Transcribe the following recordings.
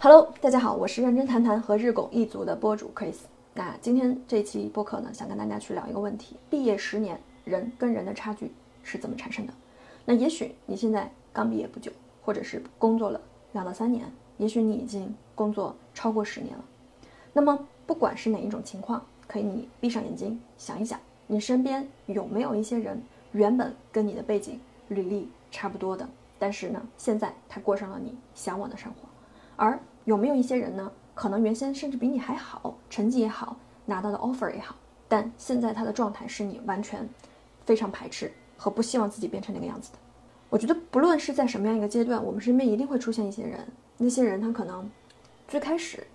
Hello，大家好，我是认真谈谈和日拱一族的播主 Chris。那今天这期播客呢，想跟大家去聊一个问题：毕业十年，人跟人的差距是怎么产生的？那也许你现在刚毕业不久，或者是工作了两到三年，也许你已经工作超过十年了。那么不管是哪一种情况，可以你闭上眼睛想一想，你身边有没有一些人原本跟你的背景履历差不多的，但是呢，现在他过上了你向往的生活。而有没有一些人呢？可能原先甚至比你还好，成绩也好，拿到的 offer 也好，但现在他的状态是你完全非常排斥和不希望自己变成那个样子的。我觉得不论是在什么样一个阶段，我们身边一定会出现一些人，那些人他可能最开始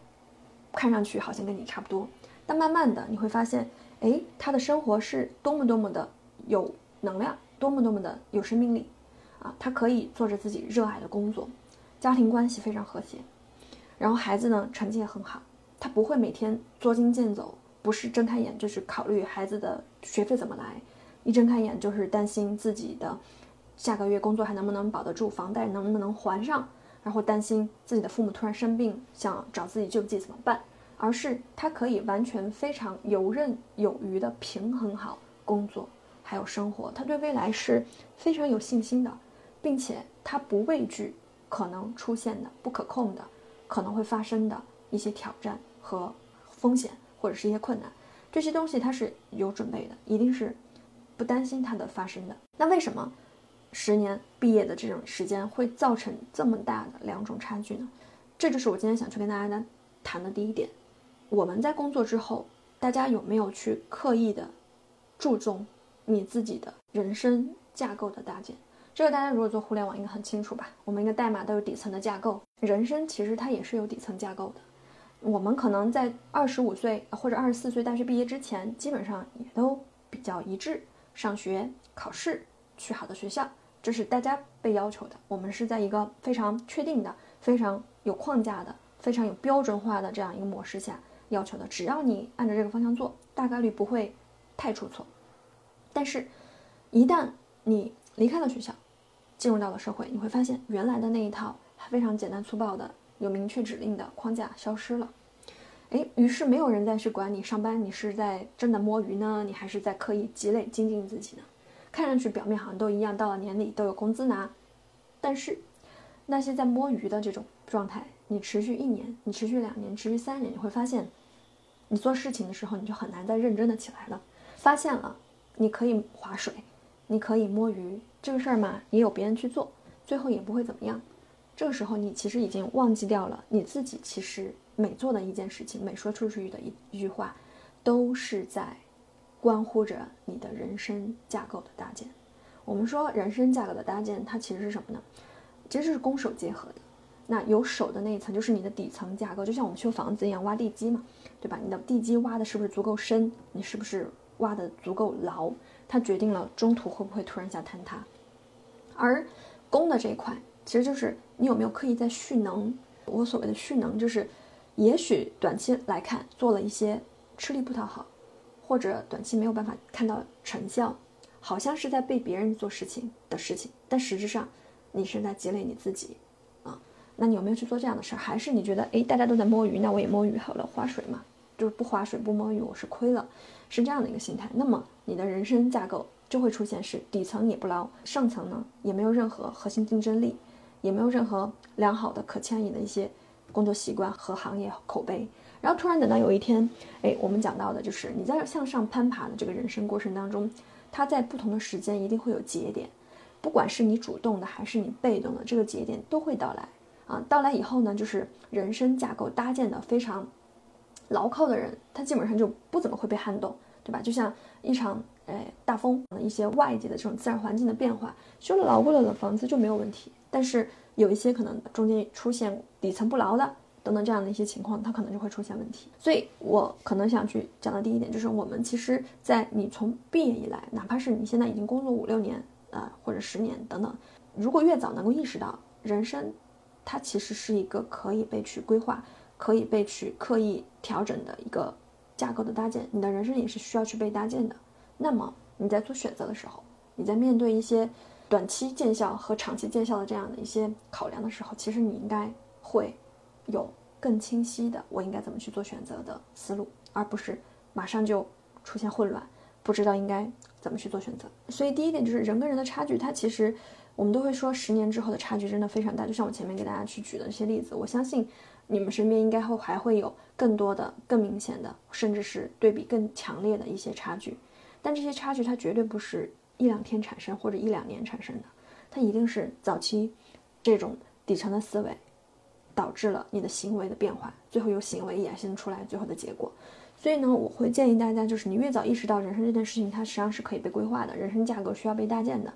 看上去好像跟你差不多，但慢慢的你会发现，哎，他的生活是多么多么的有能量，多么多么的有生命力啊！他可以做着自己热爱的工作。家庭关系非常和谐，然后孩子呢成绩也很好，他不会每天捉襟见肘，不是睁开眼就是考虑孩子的学费怎么来，一睁开眼就是担心自己的下个月工作还能不能保得住，房贷能不能还上，然后担心自己的父母突然生病想找自己救济怎么办，而是他可以完全非常游刃有余的平衡好工作还有生活，他对未来是非常有信心的，并且他不畏惧。可能出现的不可控的，可能会发生的一些挑战和风险，或者是一些困难，这些东西它是有准备的，一定是不担心它的发生的。那为什么十年毕业的这种时间会造成这么大的两种差距呢？这就是我今天想去跟大家谈的第一点。我们在工作之后，大家有没有去刻意的注重你自己的人生架构的搭建？这个大家如果做互联网应该很清楚吧？我们一个代码都有底层的架构，人生其实它也是有底层架构的。我们可能在二十五岁或者二十四岁大学毕业之前，基本上也都比较一致，上学、考试、去好的学校，这是大家被要求的。我们是在一个非常确定的、非常有框架的、非常有标准化的这样一个模式下要求的。只要你按照这个方向做，大概率不会太出错。但是，一旦你离开了学校，进入到了社会，你会发现原来的那一套非常简单粗暴的、有明确指令的框架消失了。哎，于是没有人再去管你上班，你是在真的摸鱼呢，你还是在刻意积累精进自己呢？看上去表面好像都一样，到了年底都有工资拿，但是那些在摸鱼的这种状态，你持续一年，你持续两年，持续三年，你会发现，你做事情的时候你就很难再认真的起来了。发现了，你可以划水，你可以摸鱼。这个事儿嘛，也有别人去做，最后也不会怎么样。这个时候，你其实已经忘记掉了你自己。其实每做的一件事情，每说出去的一一句话，都是在关乎着你的人生架构的搭建。我们说人生架构的搭建，它其实是什么呢？其实是攻守结合的。那有手的那一层，就是你的底层架构，就像我们修房子一样，挖地基嘛，对吧？你的地基挖的是不是足够深？你是不是挖的足够牢？它决定了中途会不会突然一下坍塌。而攻的这一块，其实就是你有没有刻意在蓄能。我所谓的蓄能，就是也许短期来看做了一些吃力不讨好，或者短期没有办法看到成效，好像是在被别人做事情的事情，但实质上你是在积累你自己啊。那你有没有去做这样的事儿？还是你觉得，哎，大家都在摸鱼，那我也摸鱼好了，划水嘛，就是不划水不摸鱼，我是亏了，是这样的一个心态。那么你的人生架构。就会出现是底层也不牢，上层呢也没有任何核心竞争力，也没有任何良好的可迁移的一些工作习惯和行业口碑。然后突然等到有一天，哎，我们讲到的就是你在向上攀爬的这个人生过程当中，它在不同的时间一定会有节点，不管是你主动的还是你被动的，这个节点都会到来啊。到来以后呢，就是人生架构搭建的非常牢靠的人，他基本上就不怎么会被撼动，对吧？就像一场。哎，大风一些外界的这种自然环境的变化，修了牢固了的房子就没有问题。但是有一些可能中间出现底层不牢的等等这样的一些情况，它可能就会出现问题。所以我可能想去讲的第一点就是，我们其实，在你从毕业以来，哪怕是你现在已经工作五六年啊，或者十年等等，如果越早能够意识到人生，它其实是一个可以被去规划、可以被去刻意调整的一个架构的搭建，你的人生也是需要去被搭建的。那么你在做选择的时候，你在面对一些短期见效和长期见效的这样的一些考量的时候，其实你应该会有更清晰的我应该怎么去做选择的思路，而不是马上就出现混乱，不知道应该怎么去做选择。所以第一点就是人跟人的差距，它其实我们都会说十年之后的差距真的非常大。就像我前面给大家去举的这些例子，我相信你们身边应该会还会有更多的、更明显的，甚至是对比更强烈的一些差距。但这些差距它绝对不是一两天产生或者一两年产生的，它一定是早期这种底层的思维。导致了你的行为的变化，最后由行为衍生出来最后的结果。所以呢，我会建议大家，就是你越早意识到人生这件事情，它实际上是可以被规划的，人生架构需要被搭建的，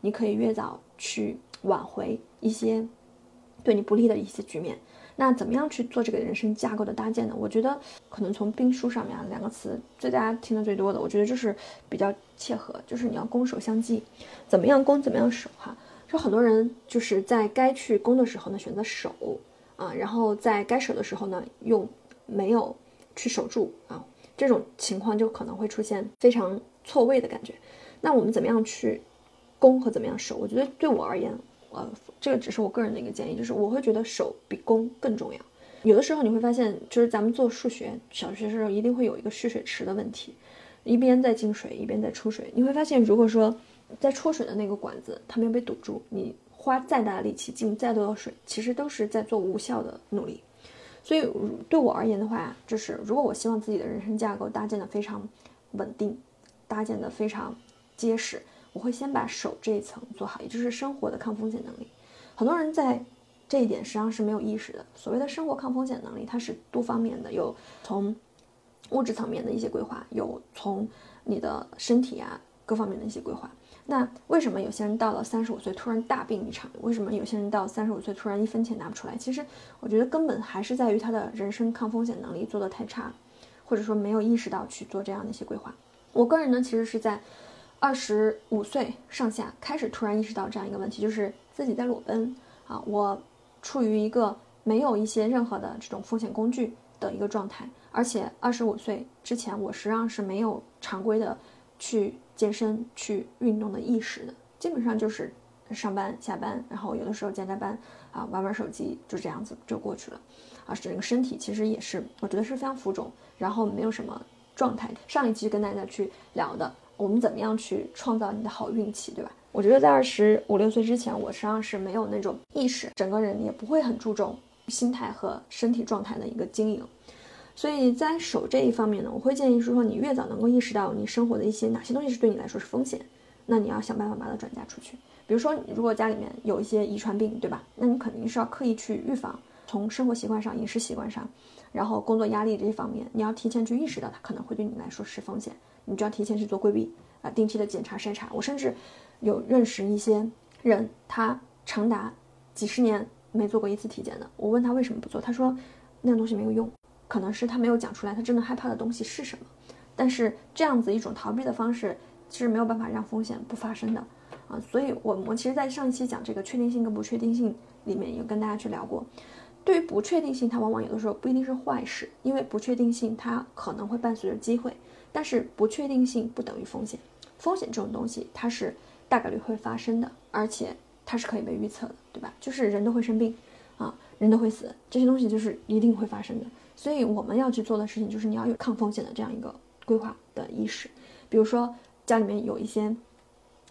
你可以越早去挽回一些对你不利的一些局面。那怎么样去做这个人生架构的搭建呢？我觉得可能从兵书上面啊两个词，最大家听的最多的，我觉得就是比较切合，就是你要攻守相济，怎么样攻，怎么样守哈。就很多人就是在该去攻的时候呢，选择守。啊，然后在该守的时候呢，又没有去守住啊，这种情况就可能会出现非常错位的感觉。那我们怎么样去攻和怎么样守？我觉得对我而言，呃，这个只是我个人的一个建议，就是我会觉得守比攻更重要。有的时候你会发现，就是咱们做数学，小学时候一定会有一个蓄水池的问题，一边在进水，一边在出水。你会发现，如果说在出水的那个管子它没有被堵住，你。花再大的力气进再多的水，其实都是在做无效的努力。所以对我而言的话，就是如果我希望自己的人生架构搭建的非常稳定，搭建的非常结实，我会先把手这一层做好，也就是生活的抗风险能力。很多人在这一点实际上是没有意识的。所谓的生活抗风险能力，它是多方面的，有从物质层面的一些规划，有从你的身体啊各方面的一些规划。那为什么有些人到了三十五岁突然大病一场？为什么有些人到三十五岁突然一分钱拿不出来？其实我觉得根本还是在于他的人生抗风险能力做得太差，或者说没有意识到去做这样的一些规划。我个人呢，其实是在二十五岁上下开始突然意识到这样一个问题，就是自己在裸奔啊，我处于一个没有一些任何的这种风险工具的一个状态，而且二十五岁之前我实际上是没有常规的去。健身去运动的意识的，基本上就是上班下班，然后有的时候加加班啊，玩玩手机，就这样子就过去了。啊，整个身体其实也是，我觉得是非常浮肿，然后没有什么状态。上一期跟大家去聊的，我们怎么样去创造你的好运气，对吧？我觉得在二十五六岁之前，我实际上是没有那种意识，整个人也不会很注重心态和身体状态的一个经营。所以在手这一方面呢，我会建议是说，你越早能够意识到你生活的一些哪些东西是对你来说是风险，那你要想办法把它转嫁出去。比如说，如果家里面有一些遗传病，对吧？那你肯定是要刻意去预防，从生活习惯上、饮食习惯上，然后工作压力这一方面，你要提前去意识到它可能会对你来说是风险，你就要提前去做规避啊，定期的检查筛查。我甚至有认识一些人，他长达几十年没做过一次体检的，我问他为什么不做，他说那个东西没有用。可能是他没有讲出来，他真的害怕的东西是什么？但是这样子一种逃避的方式，其实没有办法让风险不发生的啊。所以，我我其实，在上一期讲这个确定性跟不确定性里面，有跟大家去聊过。对于不确定性，它往往有的时候不一定是坏事，因为不确定性它可能会伴随着机会，但是不确定性不等于风险。风险这种东西，它是大概率会发生的，而且它是可以被预测的，对吧？就是人都会生病啊，人都会死，这些东西就是一定会发生的。所以我们要去做的事情，就是你要有抗风险的这样一个规划的意识。比如说家里面有一些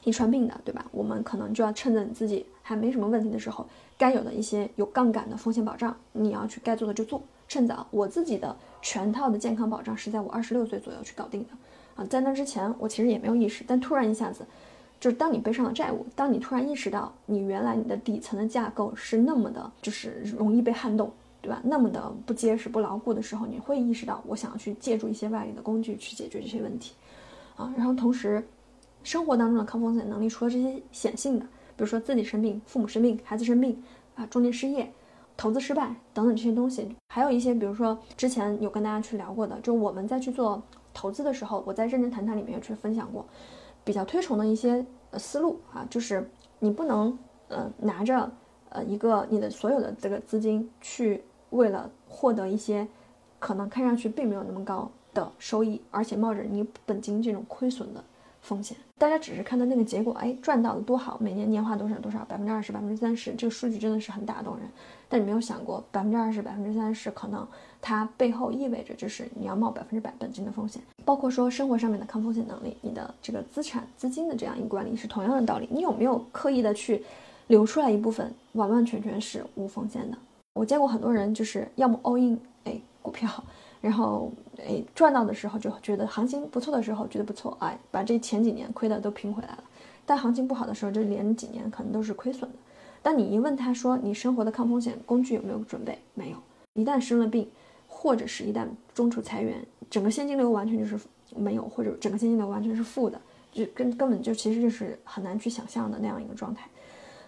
遗传病的，对吧？我们可能就要趁着你自己还没什么问题的时候，该有的一些有杠杆的风险保障，你要去该做的就做，趁早。我自己的全套的健康保障是在我二十六岁左右去搞定的啊，在那之前我其实也没有意识，但突然一下子，就是当你背上了债务，当你突然意识到你原来你的底层的架构是那么的，就是容易被撼动。对吧？那么的不结实、不牢固的时候，你会意识到我想要去借助一些外力的工具去解决这些问题，啊，然后同时，生活当中的抗风险能力，除了这些显性的，比如说自己生病、父母生病、孩子生病，啊，中年失业、投资失败等等这些东西，还有一些，比如说之前有跟大家去聊过的，就我们在去做投资的时候，我在认真谈谈里面也去分享过，比较推崇的一些呃思路啊，就是你不能呃拿着呃一个你的所有的这个资金去。为了获得一些可能看上去并没有那么高的收益，而且冒着你本金这种亏损的风险。大家只是看到那个结果，哎，赚到了多好，每年年化多少多少，百分之二十、百分之三十，这个数据真的是很打动人。但你没有想过，百分之二十、百分之三十，可能它背后意味着就是你要冒百分之百本金的风险。包括说生活上面的抗风险能力，你的这个资产资金的这样一个管理是同样的道理。你有没有刻意的去留出来一部分，完完全全是无风险的？我见过很多人，就是要么 all in 哎股票，然后哎赚到的时候就觉得行情不错的时候觉得不错，哎把这前几年亏的都拼回来了。但行情不好的时候，就连几年可能都是亏损的。当你一问他说你生活的抗风险工具有没有准备？没有。一旦生了病，或者是一旦中途裁员，整个现金流完全就是没有，或者整个现金流完全是负的，就根根本就其实就是很难去想象的那样一个状态。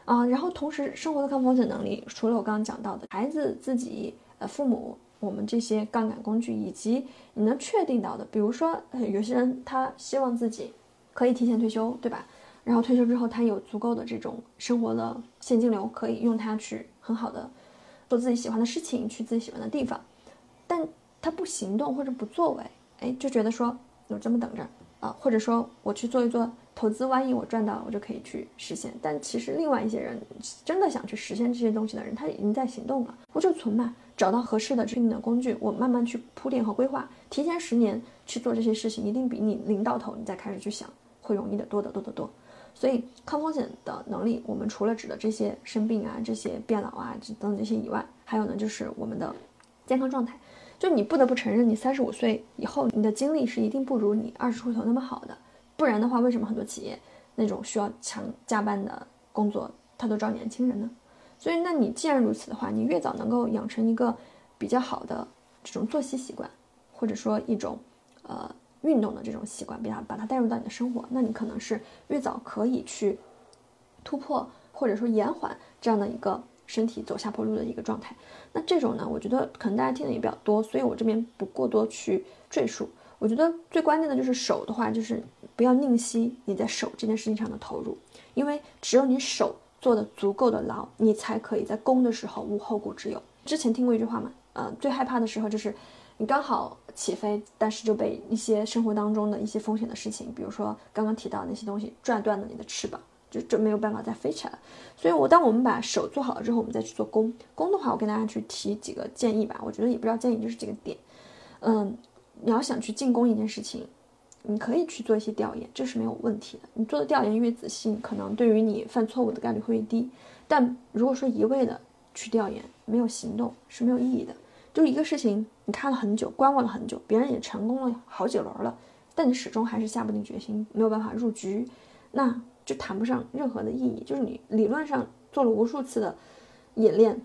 啊，然后同时生活的抗风险能力，除了我刚刚讲到的孩子自己、呃父母，我们这些杠杆工具，以及你能确定到的，比如说有些人他希望自己可以提前退休，对吧？然后退休之后，他有足够的这种生活的现金流，可以用它去很好的做自己喜欢的事情，去自己喜欢的地方。但他不行动或者不作为，哎，就觉得说我这么等着啊，或者说我去做一做投资，万一我赚到了，我就可以去实现。但其实另外一些人真的想去实现这些东西的人，他已经在行动了。我就存嘛，找到合适的对应的工具，我慢慢去铺垫和规划，提前十年去做这些事情，一定比你临到头你再开始去想会容易的多得多得多。所以抗风险的能力，我们除了指的这些生病啊、这些变老啊等等这些以外，还有呢就是我们的健康状态。就你不得不承认，你三十五岁以后，你的精力是一定不如你二十出头那么好的。不然的话，为什么很多企业那种需要强加班的工作，他都招年轻人呢？所以，那你既然如此的话，你越早能够养成一个比较好的这种作息习惯，或者说一种呃。运动的这种习惯，把它把它带入到你的生活，那你可能是越早可以去突破或者说延缓这样的一个身体走下坡路的一个状态。那这种呢，我觉得可能大家听的也比较多，所以我这边不过多去赘述。我觉得最关键的就是手的话，就是不要吝惜你在手这件事情上的投入，因为只有你手做的足够的牢，你才可以在攻的时候无后顾之忧。之前听过一句话嘛，呃，最害怕的时候就是。你刚好起飞，但是就被一些生活当中的一些风险的事情，比如说刚刚提到那些东西拽断了你的翅膀，就就没有办法再飞起来了。所以，我当我们把手做好了之后，我们再去做弓。弓的话，我跟大家去提几个建议吧。我觉得也不知道建议，就是几个点。嗯，你要想去进攻一件事情，你可以去做一些调研，这是没有问题的。你做的调研越仔细，可能对于你犯错误的概率会越低。但如果说一味的去调研，没有行动是没有意义的。就一个事情，你看了很久，观望了很久，别人也成功了好几轮了，但你始终还是下不定决心，没有办法入局，那就谈不上任何的意义。就是你理论上做了无数次的演练、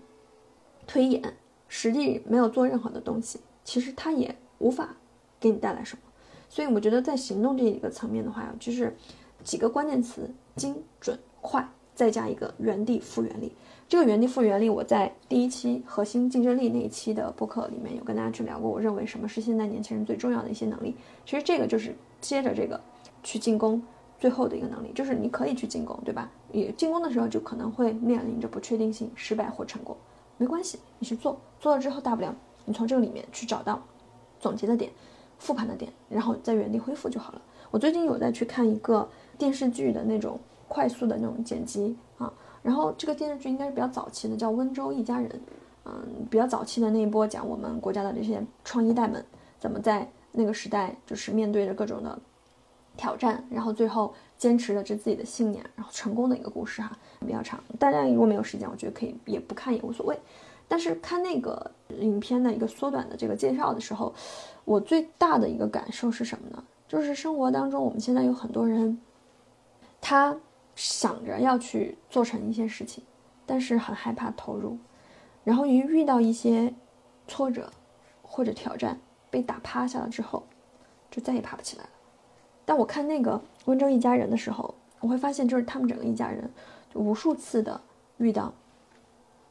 推演，实际没有做任何的东西，其实它也无法给你带来什么。所以我觉得在行动这一个层面的话，就是几个关键词：精准、快，再加一个原地复原力。这个原地复原力，我在第一期核心竞争力那一期的播客里面有跟大家去聊过。我认为什么是现在年轻人最重要的一些能力？其实这个就是接着这个去进攻最后的一个能力，就是你可以去进攻，对吧？你进攻的时候就可能会面临着不确定性，失败或成功，没关系，你去做，做了之后大不了你从这个里面去找到总结的点、复盘的点，然后在原地恢复就好了。我最近有在去看一个电视剧的那种快速的那种剪辑啊。然后这个电视剧应该是比较早期的，叫《温州一家人》，嗯，比较早期的那一波讲我们国家的这些创一代们怎么在那个时代就是面对着各种的挑战，然后最后坚持了这自己的信念，然后成功的一个故事哈，比较长。大家如果没有时间，我觉得可以也不看也无所谓。但是看那个影片的一个缩短的这个介绍的时候，我最大的一个感受是什么呢？就是生活当中我们现在有很多人，他。想着要去做成一些事情，但是很害怕投入，然后一遇到一些挫折或者挑战被打趴下了之后，就再也爬不起来了。但我看那个《温州一家人》的时候，我会发现，就是他们整个一家人，无数次的遇到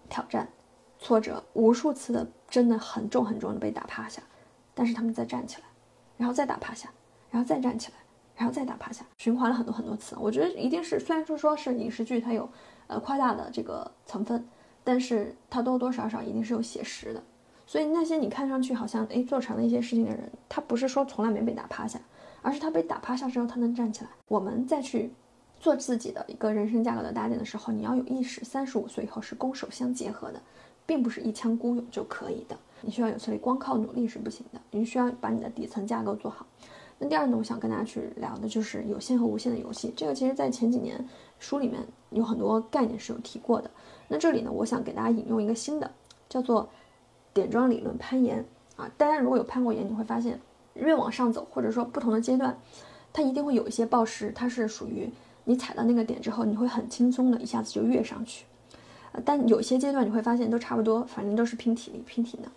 挑战、挫折，无数次的真的很重很重的被打趴下，但是他们再站起来，然后再打趴下，然后再站起来。然后再打趴下，循环了很多很多次。我觉得一定是，虽然说说是影视剧，它有，呃，夸大的这个成分，但是它多多少少一定是有写实的。所以那些你看上去好像哎做成了一些事情的人，他不是说从来没被打趴下，而是他被打趴下之后，他能站起来。我们再去做自己的一个人生价格的搭建的时候，你要有意识，三十五岁以后是攻守相结合的，并不是一腔孤勇就可以的。你需要有策略，光靠努力是不行的。你需要把你的底层架构做好。那第二呢，我想跟大家去聊的就是有限和无限的游戏。这个其实在前几年书里面有很多概念是有提过的。那这里呢，我想给大家引用一个新的，叫做点状理论攀岩啊。大家如果有攀过岩，你会发现越往上走，或者说不同的阶段，它一定会有一些暴食，它是属于你踩到那个点之后，你会很轻松的一下子就跃上去。但有些阶段你会发现都差不多，反正都是拼体力、拼体能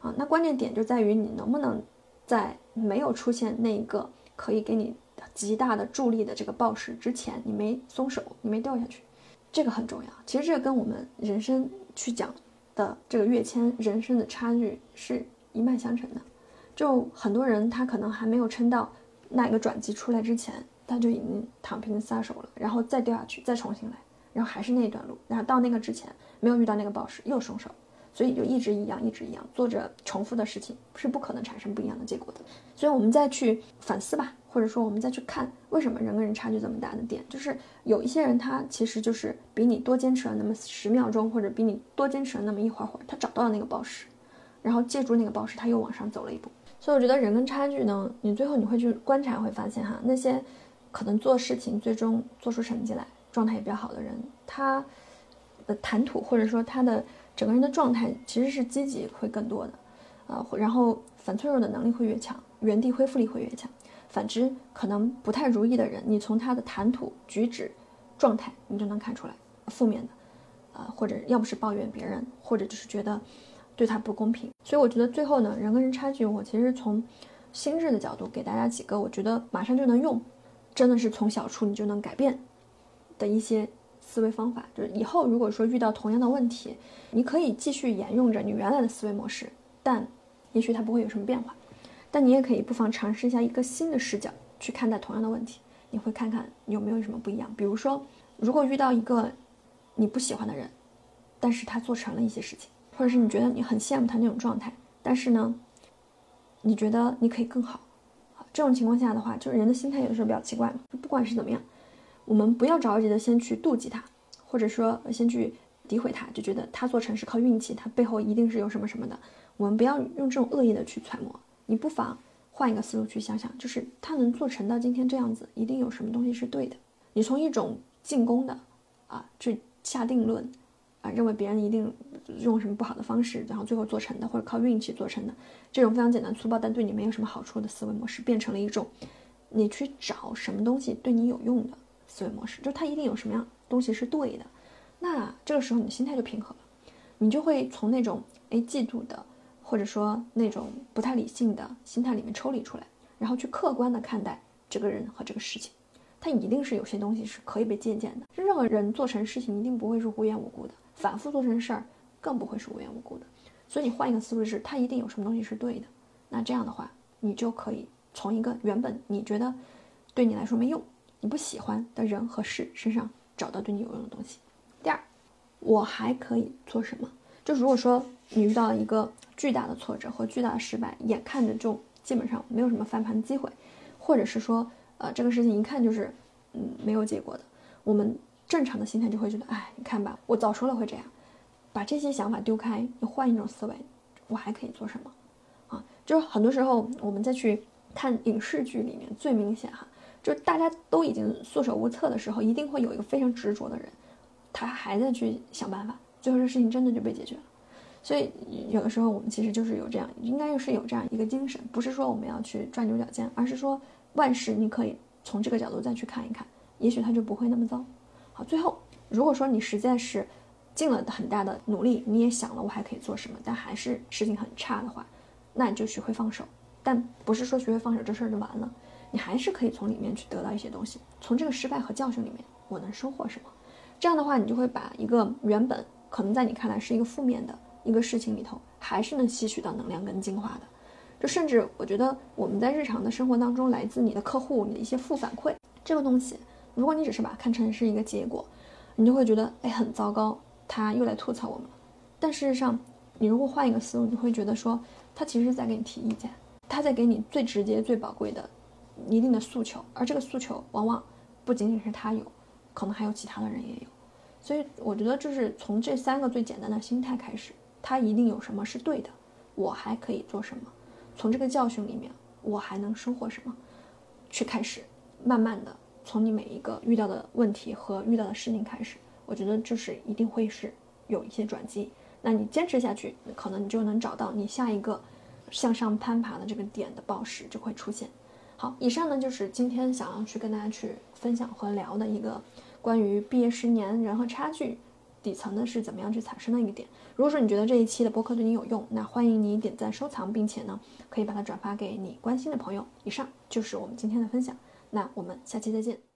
啊。那关键点就在于你能不能。在没有出现那个可以给你极大的助力的这个暴食之前，你没松手，你没掉下去，这个很重要。其实这个跟我们人生去讲的这个跃迁人生的差距是一脉相承的。就很多人他可能还没有撑到那个转机出来之前，他就已经躺平撒手了，然后再掉下去，再重新来，然后还是那一段路，然后到那个之前没有遇到那个暴石又松手。所以就一直一样，一直一样做着重复的事情，是不可能产生不一样的结果的。所以，我们再去反思吧，或者说我们再去看，为什么人跟人差距这么大的点，就是有一些人他其实就是比你多坚持了那么十秒钟，或者比你多坚持了那么一会儿会儿，他找到了那个宝石，然后借助那个宝石，他又往上走了一步。所以，我觉得人跟差距呢，你最后你会去观察，会发现哈，那些可能做事情最终做出成绩来，状态也比较好的人，他的谈吐或者说他的。整个人的状态其实是积极会更多的，呃，然后反脆弱的能力会越强，原地恢复力会越强。反之，可能不太如意的人，你从他的谈吐、举止、状态，你就能看出来负面的，呃，或者要不是抱怨别人，或者就是觉得对他不公平。所以我觉得最后呢，人跟人差距，我其实从心智的角度给大家几个我觉得马上就能用，真的是从小处你就能改变的一些。思维方法就是以后如果说遇到同样的问题，你可以继续沿用着你原来的思维模式，但也许它不会有什么变化。但你也可以不妨尝试一下一个新的视角去看待同样的问题，你会看看有没有什么不一样。比如说，如果遇到一个你不喜欢的人，但是他做成了一些事情，或者是你觉得你很羡慕他那种状态，但是呢，你觉得你可以更好。这种情况下的话，就是人的心态有的时候比较奇怪嘛，不管是怎么样。我们不要着急的先去妒忌他，或者说先去诋毁他，就觉得他做成是靠运气，他背后一定是有什么什么的。我们不要用这种恶意的去揣摩，你不妨换一个思路去想想，就是他能做成到今天这样子，一定有什么东西是对的。你从一种进攻的啊去下定论啊，认为别人一定用什么不好的方式，然后最后做成的，或者靠运气做成的，这种非常简单粗暴但对你没有什么好处的思维模式，变成了一种你去找什么东西对你有用的。思维模式，就它一定有什么样东西是对的，那这个时候你的心态就平和了，你就会从那种哎嫉妒的，或者说那种不太理性的心态里面抽离出来，然后去客观的看待这个人和这个事情，他一定是有些东西是可以被借鉴的。任何人做成事情一定不会是无缘无故的，反复做成事儿更不会是无缘无故的。所以你换一个思路是，他一定有什么东西是对的。那这样的话，你就可以从一个原本你觉得对你来说没用。你不喜欢的人和事身上找到对你有用的东西。第二，我还可以做什么？就如果说你遇到一个巨大的挫折和巨大的失败，眼看着就基本上没有什么翻盘的机会，或者是说，呃，这个事情一看就是嗯没有结果的，我们正常的心态就会觉得，哎，你看吧，我早说了会这样。把这些想法丢开，你换一种思维，我还可以做什么？啊，就是很多时候我们再去看影视剧里面最明显哈。就大家都已经束手无策的时候，一定会有一个非常执着的人，他还在去想办法，最后这事情真的就被解决了。所以有的时候我们其实就是有这样，应该又是有这样一个精神，不是说我们要去钻牛角尖，而是说万事你可以从这个角度再去看一看，也许它就不会那么糟。好，最后如果说你实在是尽了很大的努力，你也想了我还可以做什么，但还是事情很差的话，那你就学会放手，但不是说学会放手这事儿就完了。你还是可以从里面去得到一些东西，从这个失败和教训里面，我能收获什么？这样的话，你就会把一个原本可能在你看来是一个负面的一个事情里头，还是能吸取到能量跟精华的。就甚至我觉得我们在日常的生活当中，来自你的客户你的一些负反馈，这个东西，如果你只是把它看成是一个结果，你就会觉得哎很糟糕，他又来吐槽我们。但事实上，你如果换一个思路，你会觉得说他其实是在给你提意见，他在给你最直接最宝贵的。一定的诉求，而这个诉求往往不仅仅是他有，可能还有其他的人也有。所以我觉得就是从这三个最简单的心态开始，他一定有什么是对的，我还可以做什么？从这个教训里面，我还能收获什么？去开始，慢慢的从你每一个遇到的问题和遇到的事情开始，我觉得就是一定会是有一些转机。那你坚持下去，可能你就能找到你下一个向上攀爬的这个点的报时就会出现。好，以上呢就是今天想要去跟大家去分享和聊的一个关于毕业十年人和差距底层的是怎么样去产生的一个点。如果说你觉得这一期的播客对你有用，那欢迎你点赞收藏，并且呢可以把它转发给你关心的朋友。以上就是我们今天的分享，那我们下期再见。